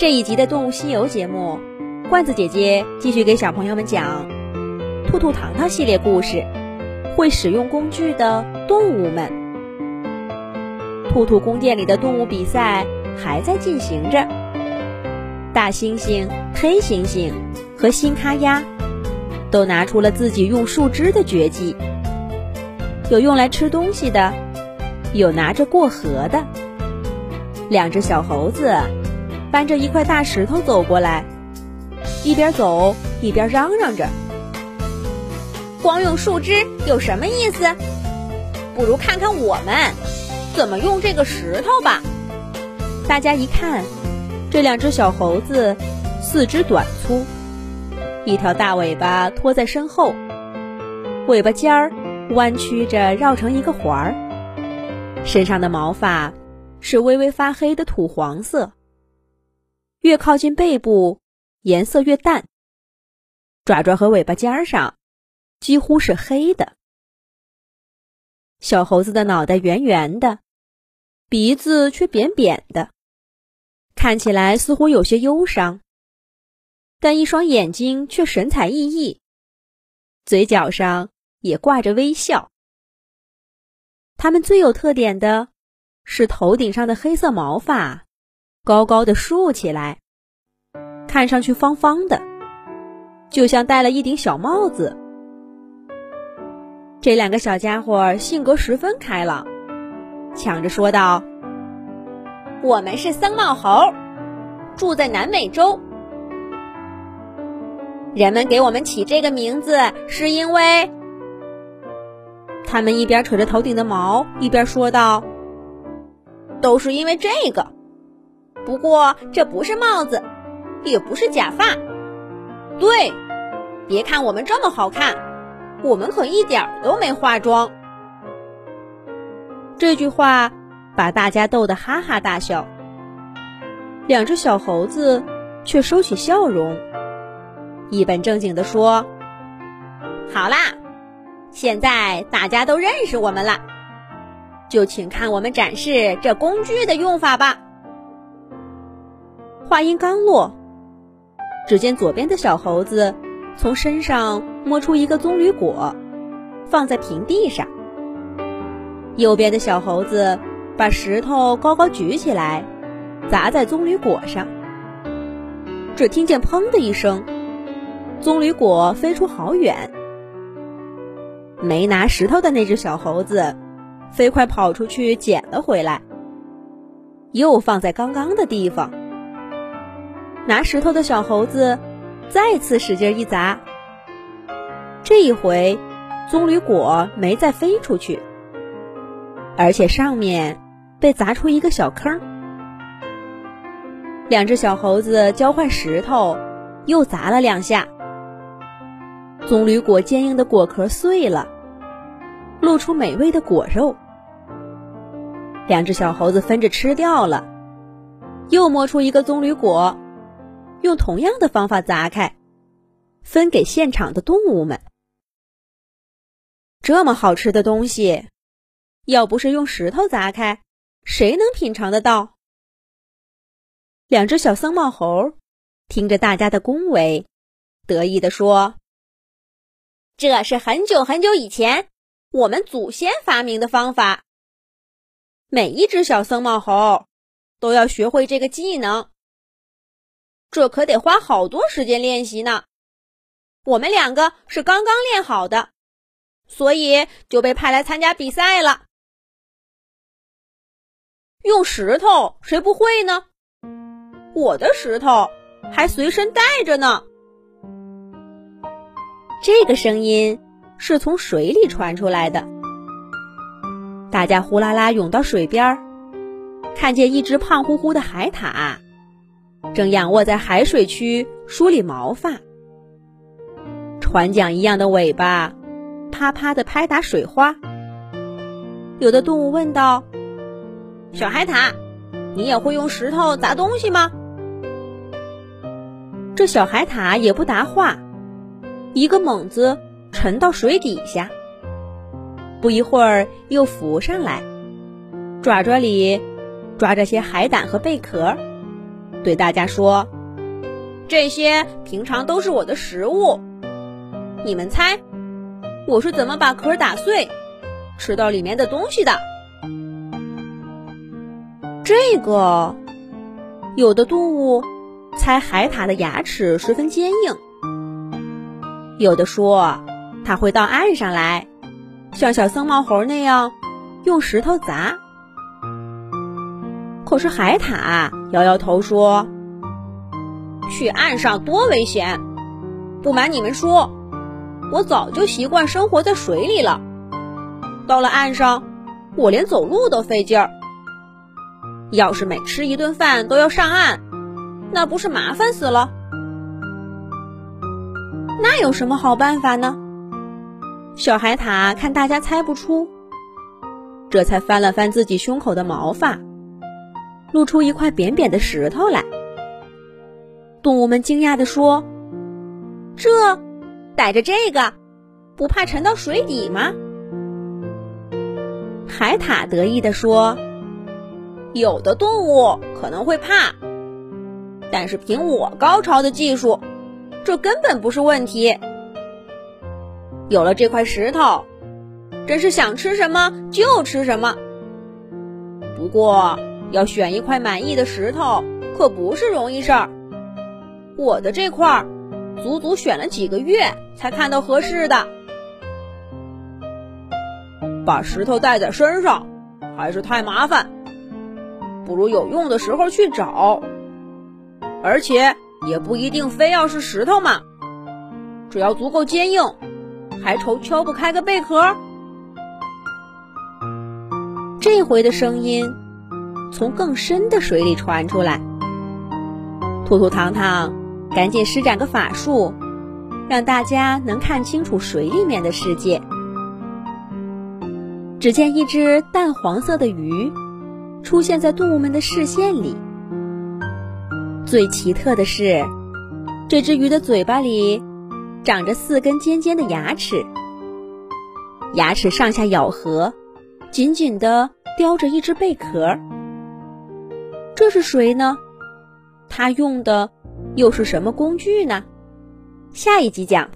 这一集的《动物西游》节目，罐子姐姐继续给小朋友们讲《兔兔糖糖》系列故事。会使用工具的动物们，兔兔宫殿里的动物比赛还在进行着。大猩猩、黑猩猩和新咖鸭都拿出了自己用树枝的绝技，有用来吃东西的，有拿着过河的。两只小猴子搬着一块大石头走过来，一边走一边嚷嚷着。光用树枝有什么意思？不如看看我们怎么用这个石头吧。大家一看，这两只小猴子四肢短粗，一条大尾巴拖在身后，尾巴尖儿弯曲着绕成一个环儿，身上的毛发是微微发黑的土黄色，越靠近背部颜色越淡。爪爪和尾巴尖上。几乎是黑的。小猴子的脑袋圆圆的，鼻子却扁扁的，看起来似乎有些忧伤，但一双眼睛却神采奕奕，嘴角上也挂着微笑。它们最有特点的是头顶上的黑色毛发高高的竖起来，看上去方方的，就像戴了一顶小帽子。这两个小家伙性格十分开朗，抢着说道：“我们是僧帽猴，住在南美洲。人们给我们起这个名字，是因为……”他们一边扯着头顶的毛，一边说道：“都是因为这个。不过这不是帽子，也不是假发。对，别看我们这么好看。”我们可一点都没化妆。这句话把大家逗得哈哈大笑。两只小猴子却收起笑容，一本正经地说：“好啦，现在大家都认识我们了，就请看我们展示这工具的用法吧。”话音刚落，只见左边的小猴子从身上。摸出一个棕榈果，放在平地上。右边的小猴子把石头高高举起来，砸在棕榈果上。只听见“砰”的一声，棕榈果飞出好远。没拿石头的那只小猴子，飞快跑出去捡了回来，又放在刚刚的地方。拿石头的小猴子再次使劲一砸。这一回，棕榈果没再飞出去，而且上面被砸出一个小坑。两只小猴子交换石头，又砸了两下，棕榈果坚硬的果壳碎了，露出美味的果肉。两只小猴子分着吃掉了，又摸出一个棕榈果，用同样的方法砸开，分给现场的动物们。这么好吃的东西，要不是用石头砸开，谁能品尝得到？两只小僧帽猴听着大家的恭维，得意地说：“这是很久很久以前我们祖先发明的方法。每一只小僧帽猴都要学会这个技能，这可得花好多时间练习呢。我们两个是刚刚练好的。”所以就被派来参加比赛了。用石头谁不会呢？我的石头还随身带着呢。这个声音是从水里传出来的。大家呼啦啦涌到水边，看见一只胖乎乎的海獭，正仰卧在海水区梳理毛发，船桨一样的尾巴。啪啪的拍打水花。有的动物问道：“小海獭，你也会用石头砸东西吗？”这小海獭也不答话，一个猛子沉到水底下。不一会儿又浮上来，爪爪里抓着些海胆和贝壳。对大家说：“这些平常都是我的食物，你们猜，我是怎么把壳打碎，吃到里面的东西的？”这个，有的动物猜海獭的牙齿十分坚硬，有的说它会到岸上来，像小僧帽猴那样用石头砸。可是海獭摇摇头说：“去岸上多危险！不瞒你们说，我早就习惯生活在水里了。到了岸上，我连走路都费劲儿。要是每吃一顿饭都要上岸，那不是麻烦死了？那有什么好办法呢？”小海獭看大家猜不出，这才翻了翻自己胸口的毛发。露出一块扁扁的石头来，动物们惊讶地说：“这带着这个，不怕沉到水底吗？”海獭得意地说：“有的动物可能会怕，但是凭我高超的技术，这根本不是问题。有了这块石头，真是想吃什么就吃什么。不过……”要选一块满意的石头可不是容易事儿。我的这块，足足选了几个月才看到合适的。把石头带在身上还是太麻烦，不如有用的时候去找。而且也不一定非要是石头嘛，只要足够坚硬，还愁敲不开个贝壳？这回的声音。从更深的水里传出来，兔兔糖糖赶紧施展个法术，让大家能看清楚水里面的世界。只见一只淡黄色的鱼出现在动物们的视线里。最奇特的是，这只鱼的嘴巴里长着四根尖尖的牙齿，牙齿上下咬合，紧紧地叼着一只贝壳。这是谁呢？他用的又是什么工具呢？下一集讲。